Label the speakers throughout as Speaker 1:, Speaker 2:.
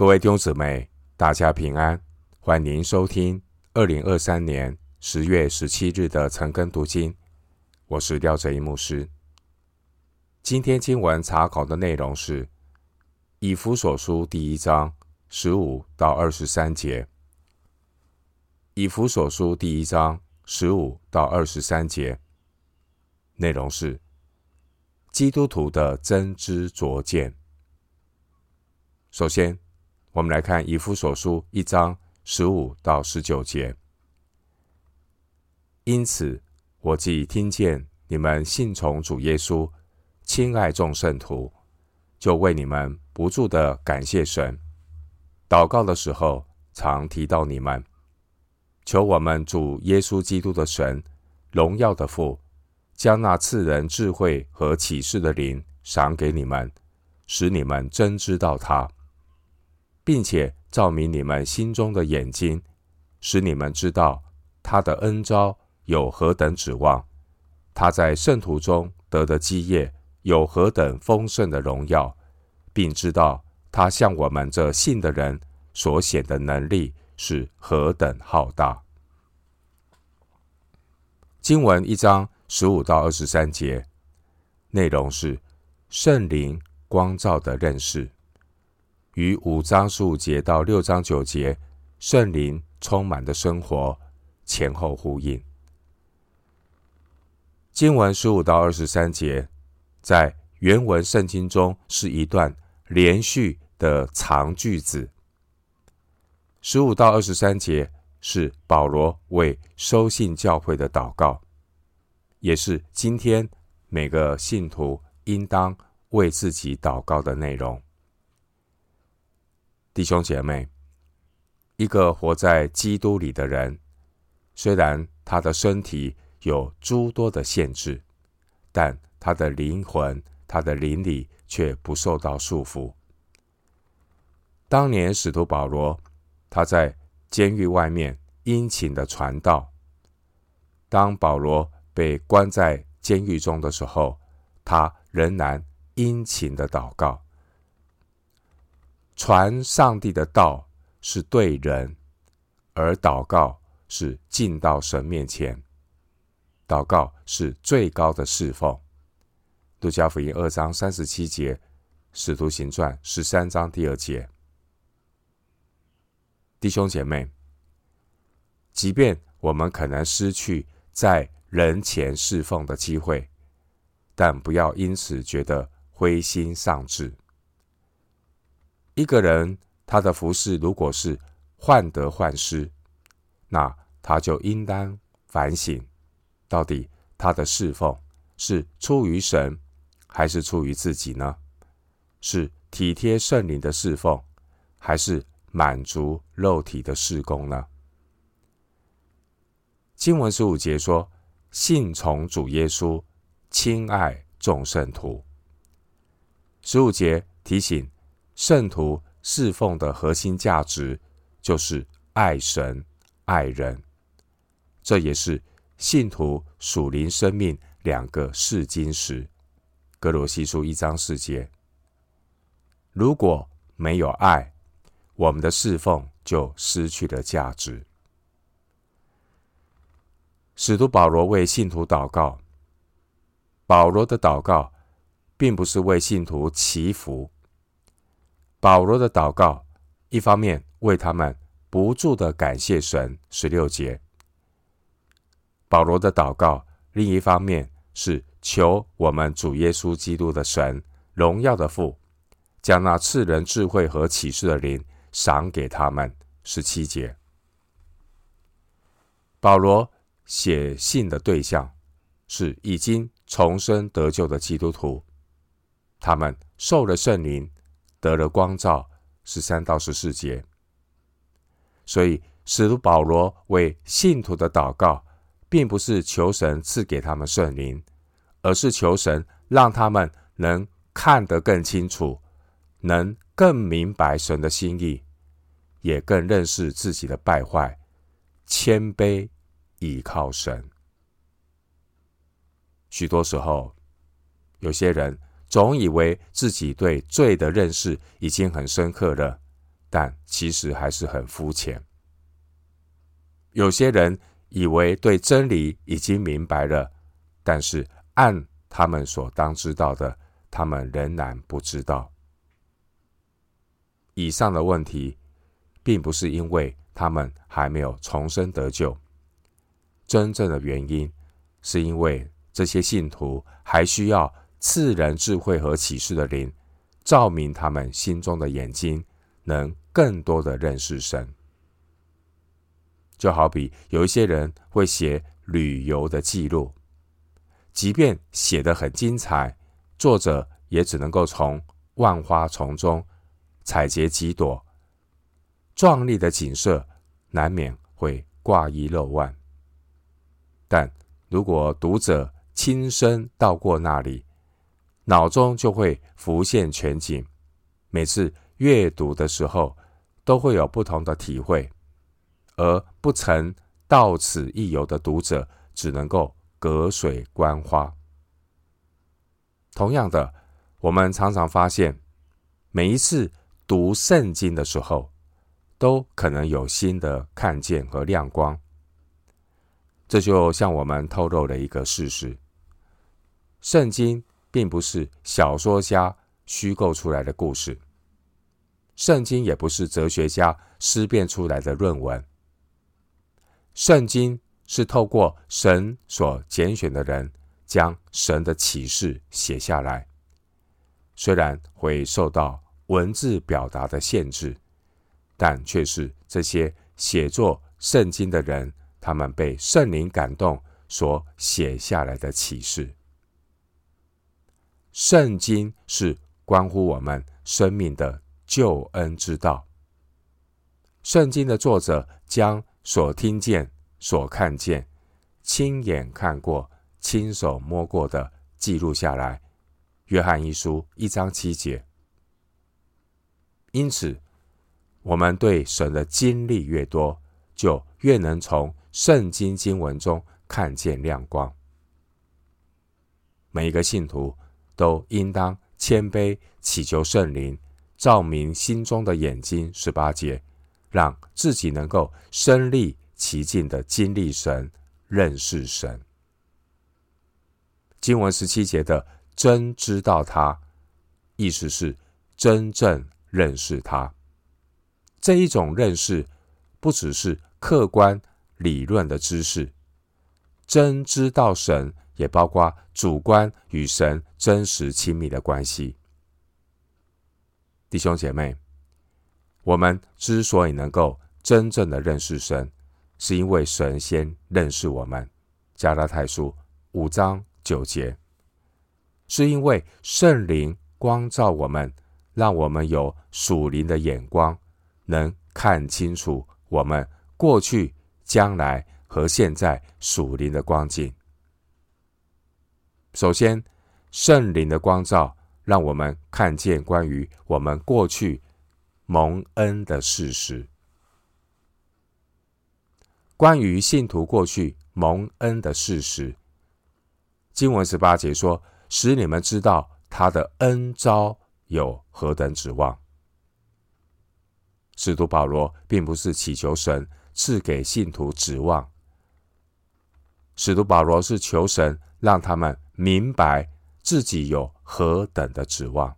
Speaker 1: 各位弟兄姊妹，大家平安，欢迎收听二零二三年十月十七日的晨更读经。我是廖哲一牧师。今天经文查考的内容是以弗所书第一章十五到二十三节。以弗所书第一章十五到二十三节，内容是基督徒的真知灼见。首先，我们来看以弗所书一章十五到十九节。因此，我既听见你们信从主耶稣，亲爱众圣徒，就为你们不住的感谢神。祷告的时候，常提到你们，求我们主耶稣基督的神，荣耀的父，将那赐人智慧和启示的灵赏给你们，使你们真知道他。并且照明你们心中的眼睛，使你们知道他的恩召有何等指望，他在圣徒中得的基业有何等丰盛的荣耀，并知道他向我们这信的人所显的能力是何等浩大。经文一章十五到二十三节，内容是圣灵光照的认识。与五章十五节到六章九节圣灵充满的生活前后呼应。经文十五到二十三节在原文圣经中是一段连续的长句子。十五到二十三节是保罗为收信教会的祷告，也是今天每个信徒应当为自己祷告的内容。弟兄姐妹，一个活在基督里的人，虽然他的身体有诸多的限制，但他的灵魂、他的灵里却不受到束缚。当年使徒保罗，他在监狱外面殷勤的传道。当保罗被关在监狱中的时候，他仍然殷勤的祷告。传上帝的道是对人，而祷告是进到神面前。祷告是最高的侍奉。路加福音二章三十七节，使徒行传十三章第二节。弟兄姐妹，即便我们可能失去在人前侍奉的机会，但不要因此觉得灰心丧志。一个人他的服饰如果是患得患失，那他就应当反省，到底他的侍奉是出于神，还是出于自己呢？是体贴圣灵的侍奉，还是满足肉体的侍工呢？经文十五节说：“信从主耶稣，亲爱众圣徒。”十五节提醒。圣徒侍奉的核心价值就是爱神、爱人，这也是信徒属灵生命两个试金石。格罗西书一章四节，如果没有爱，我们的侍奉就失去了价值。使徒保罗为信徒祷告，保罗的祷告并不是为信徒祈福。保罗的祷告，一方面为他们不住的感谢神，十六节；保罗的祷告，另一方面是求我们主耶稣基督的神，荣耀的父，将那赐人智慧和启示的灵赏给他们，十七节。保罗写信的对象是已经重生得救的基督徒，他们受了圣灵。得了光照，十三到十四节。所以，使徒保罗为信徒的祷告，并不是求神赐给他们圣灵，而是求神让他们能看得更清楚，能更明白神的心意，也更认识自己的败坏，谦卑倚靠神。许多时候，有些人。总以为自己对罪的认识已经很深刻了，但其实还是很肤浅。有些人以为对真理已经明白了，但是按他们所当知道的，他们仍然不知道。以上的问题，并不是因为他们还没有重生得救，真正的原因是因为这些信徒还需要赐人智慧和启示的灵，照明他们心中的眼睛，能更多的认识神。就好比有一些人会写旅游的记录，即便写得很精彩，作者也只能够从万花丛中采撷几朵壮丽的景色，难免会挂一漏万。但如果读者亲身到过那里，脑中就会浮现全景，每次阅读的时候都会有不同的体会，而不曾到此一游的读者只能够隔水观花。同样的，我们常常发现，每一次读圣经的时候，都可能有新的看见和亮光。这就向我们透露了一个事实：圣经并不是小说家虚构出来的故事，圣经也不是哲学家思辨出来的论文。圣经是透过神所拣选的人，将神的启示写下来。虽然会受到文字表达的限制，但却是这些写作圣经的人。他们被圣灵感动所写下来的启示，圣经是关乎我们生命的救恩之道。圣经的作者将所听见、所看见、亲眼看过、亲手摸过的记录下来。约翰一书一章七节。因此，我们对神的经历越多，就越能从。圣经经文中看见亮光，每一个信徒都应当谦卑祈求圣灵照明心中的眼睛。十八节，让自己能够身历其境的经历神、认识神。经文十七节的“真知道他”，意思是真正认识他。这一种认识，不只是客观。理论的知识，真知道神，也包括主观与神真实亲密的关系。弟兄姐妹，我们之所以能够真正的认识神，是因为神先认识我们。加拉太书五章九节，是因为圣灵光照我们，让我们有属灵的眼光，能看清楚我们过去。将来和现在属灵的光景。首先，圣灵的光照让我们看见关于我们过去蒙恩的事实。关于信徒过去蒙恩的事实，经文十八节说：“使你们知道他的恩招有何等指望。”使徒保罗并不是祈求神。赐给信徒指望，使徒保罗是求神让他们明白自己有何等的指望。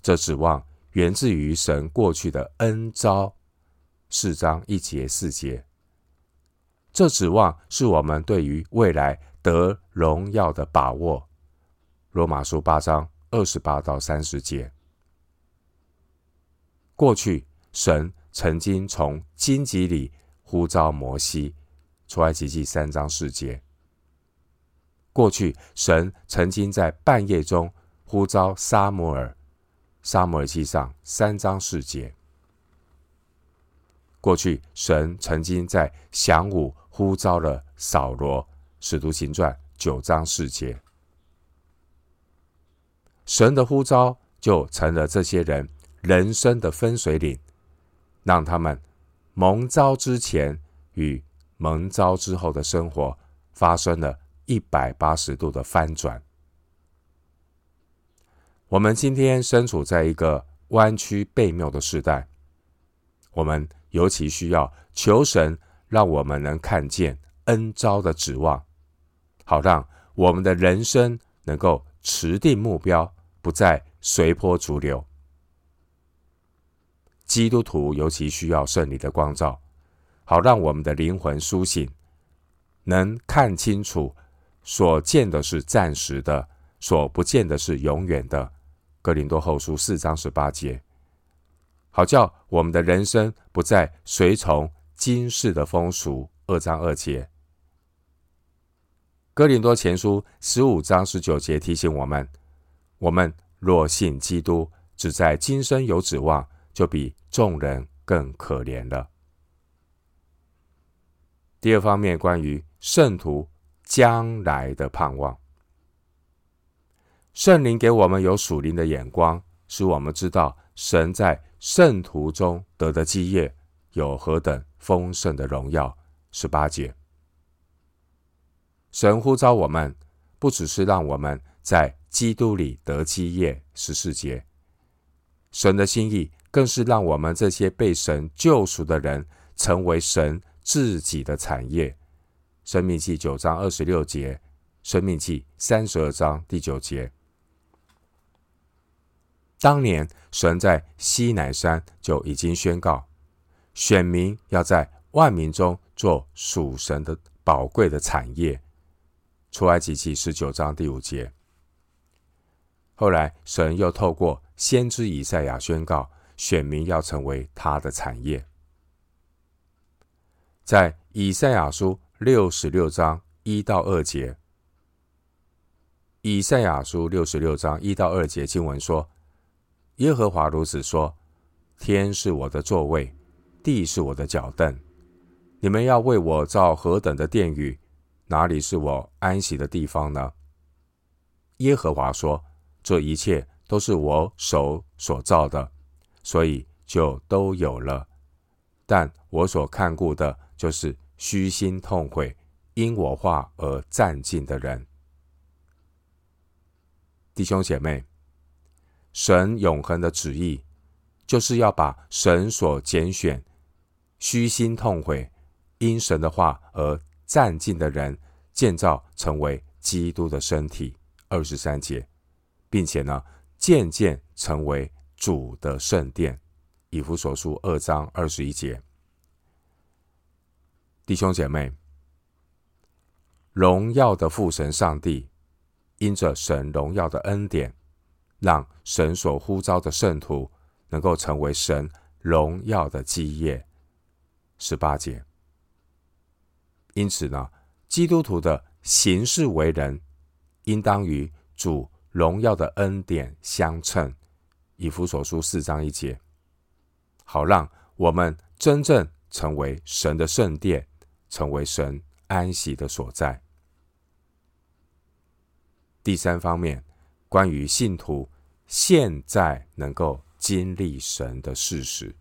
Speaker 1: 这指望源自于神过去的恩召，四章一节四节。这指望是我们对于未来得荣耀的把握。罗马书八章二十八到三十节。过去神。曾经从荆棘里呼召摩西，出埃及记三章四节。过去，神曾经在半夜中呼召撒母耳，撒母耳记上三章四节。过去，神曾经在晌午呼召了扫罗，使徒行传九章四节。神的呼召就成了这些人人生的分水岭。让他们蒙召之前与蒙召之后的生活发生了一百八十度的翻转。我们今天身处在一个弯曲背谬的时代，我们尤其需要求神，让我们能看见恩招的指望，好让我们的人生能够持定目标，不再随波逐流。基督徒尤其需要圣灵的光照，好让我们的灵魂苏醒，能看清楚所见的是暂时的，所不见的是永远的。哥林多后书四章十八节，好叫我们的人生不再随从今世的风俗。二章二节，哥林多前书十五章十九节提醒我们：我们若信基督，只在今生有指望。就比众人更可怜了。第二方面，关于圣徒将来的盼望，圣灵给我们有属灵的眼光，使我们知道神在圣徒中得的基业有何等丰盛的荣耀。十八节，神呼召我们，不只是让我们在基督里得基业。十四节，神的心意。更是让我们这些被神救赎的人成为神自己的产业。申命记九章二十六节，申命记三十二章第九节。当年神在西乃山就已经宣告，选民要在万民中做属神的宝贵的产业。出埃及记十九章第五节。后来神又透过先知以赛亚宣告。选民要成为他的产业，在以赛亚书六十六章一到二节，以赛亚书六十六章一到二节经文说：“耶和华如此说：天是我的座位，地是我的脚凳。你们要为我造何等的殿宇？哪里是我安息的地方呢？”耶和华说：“这一切都是我手所造的。”所以就都有了，但我所看顾的，就是虚心痛悔、因我话而战兢的人。弟兄姐妹，神永恒的旨意，就是要把神所拣选、虚心痛悔、因神的话而战兢的人，建造成为基督的身体。二十三节，并且呢，渐渐成为。主的圣殿，以弗所书二章二十一节，弟兄姐妹，荣耀的父神上帝，因着神荣耀的恩典，让神所呼召的圣徒能够成为神荣耀的基业。十八节，因此呢，基督徒的行事为人，应当与主荣耀的恩典相称。以弗所书四章一节，好让我们真正成为神的圣殿，成为神安息的所在。第三方面，关于信徒现在能够经历神的事实，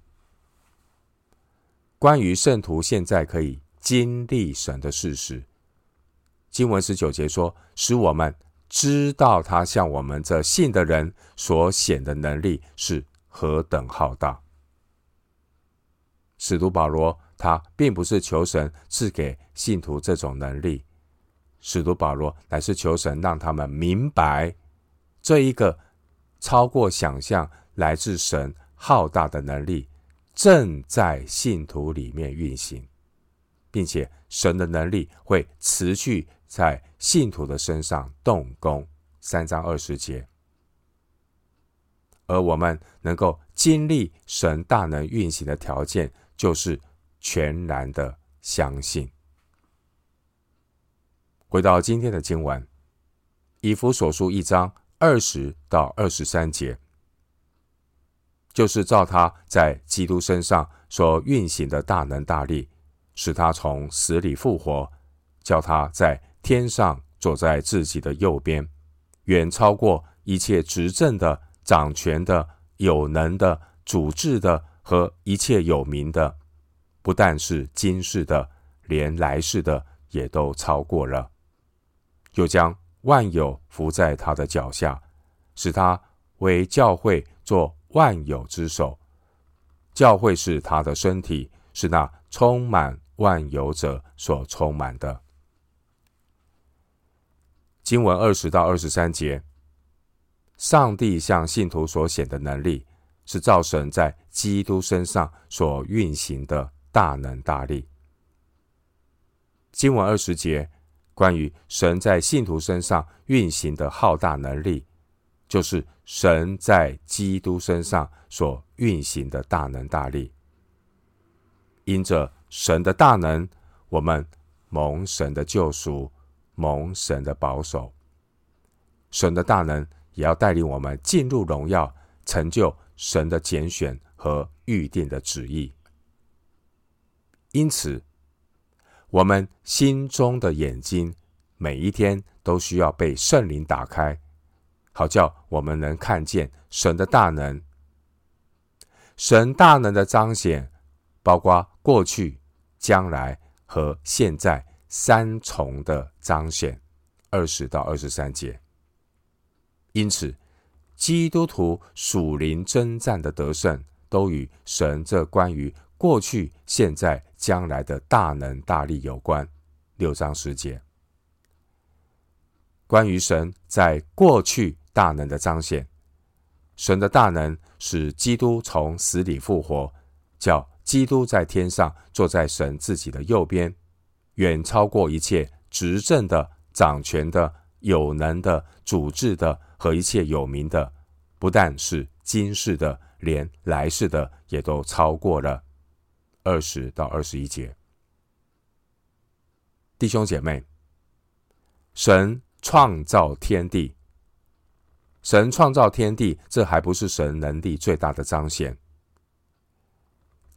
Speaker 1: 关于圣徒现在可以经历神的事实，经文十九节说，使我们。知道他向我们这信的人所显的能力是何等浩大。使徒保罗他并不是求神赐给信徒这种能力，使徒保罗乃是求神让他们明白这一个超过想象来自神浩大的能力正在信徒里面运行，并且神的能力会持续。在信徒的身上动工，三章二十节，而我们能够经历神大能运行的条件，就是全然的相信。回到今天的经文，以弗所书一章二十到二十三节，就是照他在基督身上所运行的大能大力，使他从死里复活，叫他在。天上坐在自己的右边，远超过一切执政的、掌权的、有能的、主治的和一切有名的，不但是今世的，连来世的也都超过了。又将万有伏在他的脚下，使他为教会做万有之首。教会是他的身体，是那充满万有者所充满的。经文二十到二十三节，上帝向信徒所显的能力，是造神在基督身上所运行的大能大力。经文二十节，关于神在信徒身上运行的浩大能力，就是神在基督身上所运行的大能大力。因着神的大能，我们蒙神的救赎，蒙神的保守。神的大能也要带领我们进入荣耀，成就神的拣选和预定的旨意。因此，我们心中的眼睛每一天都需要被圣灵打开，好叫我们能看见神的大能。神大能的彰显，包括过去、将来和现在三重的彰显。二十到二十三节。因此，基督徒属灵征战的得胜，都与神这关于过去、现在、将来的大能大力有关。六章十节，关于神在过去大能的彰显，神的大能使基督从死里复活，叫基督在天上坐在神自己的右边，远超过一切执政的、掌权的、有能的、主治的和一切有名的，不但是今世的，连来世的也都超过了。二十到二十一节，弟兄姐妹，神创造天地，神创造天地，这还不是神能力最大的彰显。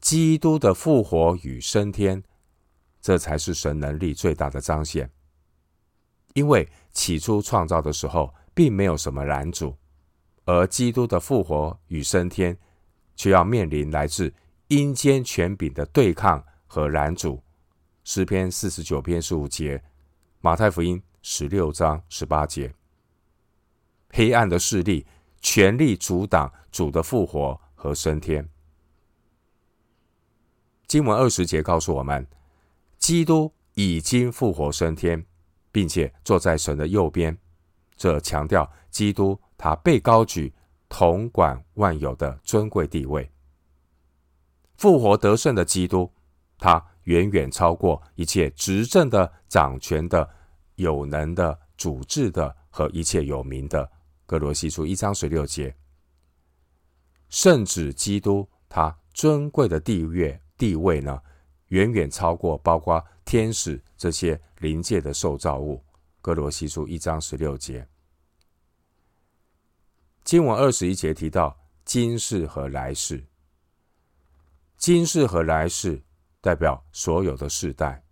Speaker 1: 基督的复活与升天，这才是神能力最大的彰显。因为起初创造的时候，并没有什么拦阻，而基督的复活与升天，却要面临来自阴间权柄的对抗和拦阻，诗篇四十九篇十五节，马太福音十六章十八节，黑暗的势力全力阻挡主的复活和升天。经文二十节告诉我们，基督已经复活升天，并且坐在神的右边，这强调基督他被高举，统管万有的尊贵地位。复活得胜的基督，他远远超过一切执政的、掌权的、有能的、主治的和一切有名的。歌罗西书一章十六节，圣子基督，他尊贵的地位地位呢，远远超过包括天使这些灵界的受造物。歌罗西书一章十六节，经文二十一节提到今世和来世。今世和来世代表所有的世代，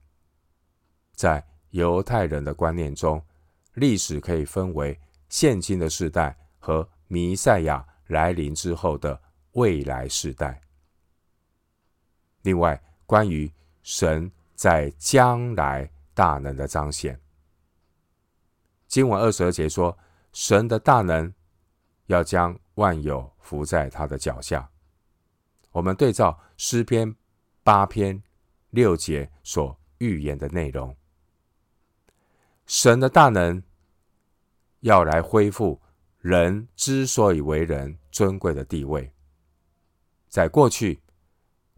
Speaker 1: 在犹太人的观念中，历史可以分为现今的世代和弥赛亚来临之后的未来世代。另外，关于神在将来大能的彰显，经文二十二节说，神的大能要将万有伏在他的脚下。我们对照诗篇八篇六节所预言的内容，神的大能要来恢复人之所以为人尊贵的地位。在过去，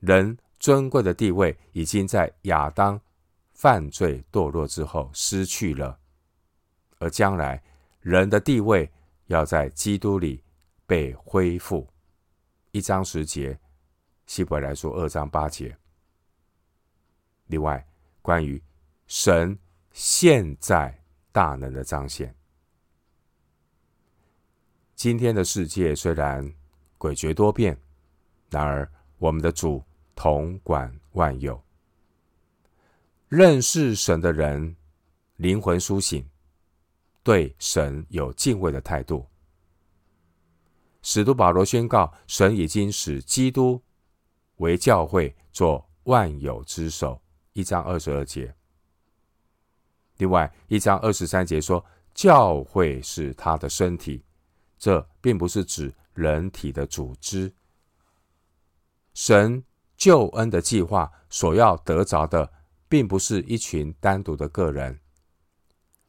Speaker 1: 人尊贵的地位已经在亚当犯罪堕落之后失去了，而将来人的地位要在基督里被恢复。一章十节。希伯来书二章八节。另外，关于神现在大能的彰显，今天的世界虽然诡谲多变，然而我们的主统管万有。认识神的人灵魂苏醒，对神有敬畏的态度。使徒保罗宣告，神已经使基督。为教会做万有之首，一章二十二节。另外一章二十三节说，教会是他的身体，这并不是指人体的组织。神救恩的计划所要得着的，并不是一群单独的个人。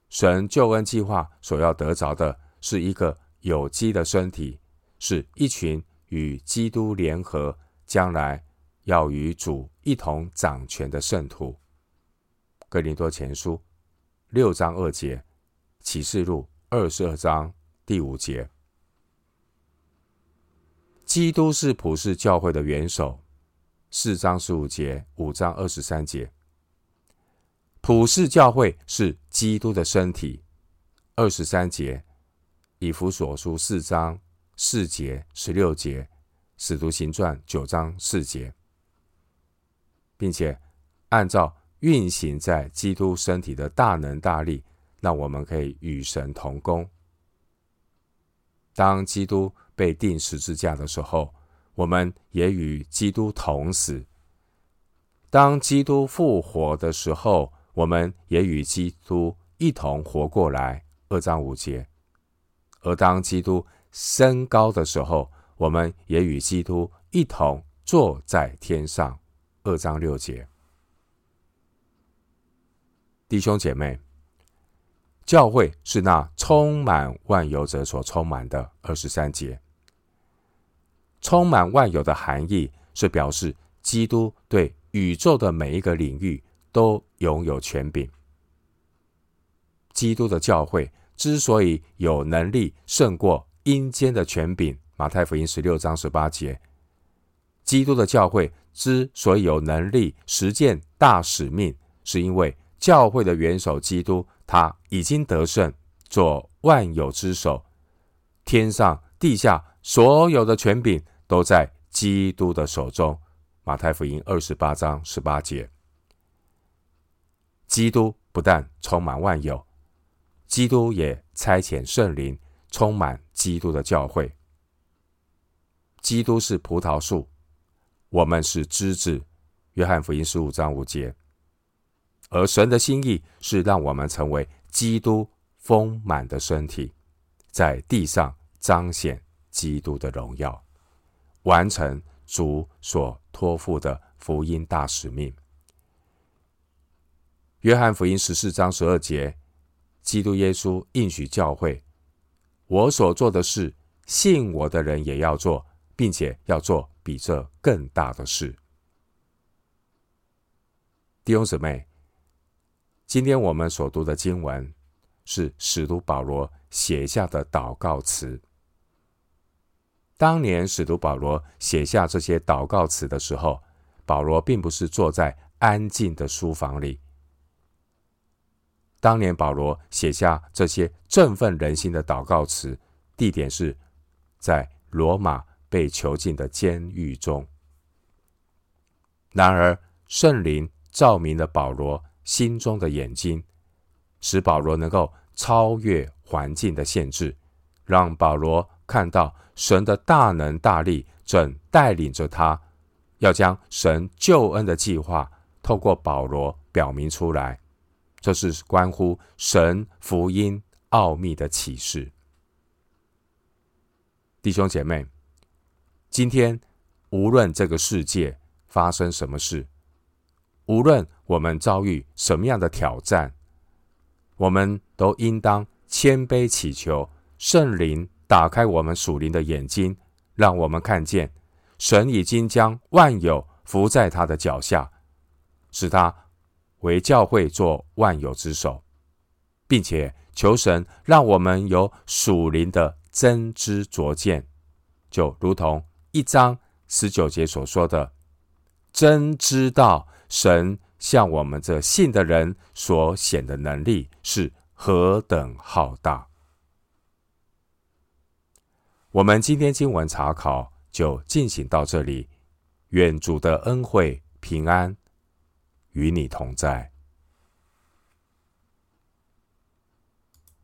Speaker 1: 神救恩计划所要得着的，是一个有机的身体，是一群与基督联合，将来要与主一同掌权的圣徒。哥林多前书六章二节，启示录二十二章第五节。基督是普世教会的元首，四章十五节，五章二十三节。普世教会是基督的身体，二十三节。以弗所书四章四节、十六节，使徒行传九章四节，并且按照运行在基督身体的大能大力，让我们可以与神同工。当基督被钉十字架的时候，我们也与基督同死；当基督复活的时候，我们也与基督一同活过来。二章五节。而当基督升高的时候，我们也与基督一同坐在天上。二章六节。弟兄姐妹。教会是那充满万有者所充满的。二十三节，充满万有的含义是表示基督对宇宙的每一个领域都拥有权柄。基督的教会之所以有能力胜过阴间的权柄，马太福音十六章十八节，基督的教会之所以有能力实践大使命，是因为教会的元首基督。他已经得胜，做万有之首。天上地下所有的权柄都在基督的手中。马太福音二十八章十八节。基督不但充满万有，基督也差遣圣灵充满基督的教会。基督是葡萄树，我们是枝子。约翰福音十五章五节。而神的心意是让我们成为基督丰满的身体，在地上彰显基督的荣耀，完成主所托付的福音大使命。约翰福音十四章十二节，基督耶稣应许教会：“我所做的事，信我的人也要做，并且要做比这更大的事。”弟兄姊妹。今天我们所读的经文是使徒保罗写下的祷告词。当年使徒保罗写下这些祷告词的时候，保罗并不是坐在安静的书房里。当年保罗写下这些振奋人心的祷告词，地点是在罗马被囚禁的监狱中。然而，圣灵照明了保罗。心中的眼睛，使保罗能够超越环境的限制，让保罗看到神的大能大力正带领着他，要将神救恩的计划透过保罗表明出来。这是关乎神福音奥秘的启示。弟兄姐妹，今天无论这个世界发生什么事，无论我们遭遇什么样的挑战，我们都应当谦卑祈求圣灵打开我们属灵的眼睛，让我们看见神已经将万有伏在他的脚下，使他为教会做万有之首，并且求神让我们有属灵的真知灼见，就如同一章十九节所说的，真知道。神向我们这信的人所显的能力是何等浩大！我们今天经文查考就进行到这里，愿主的恩惠平安与你同在。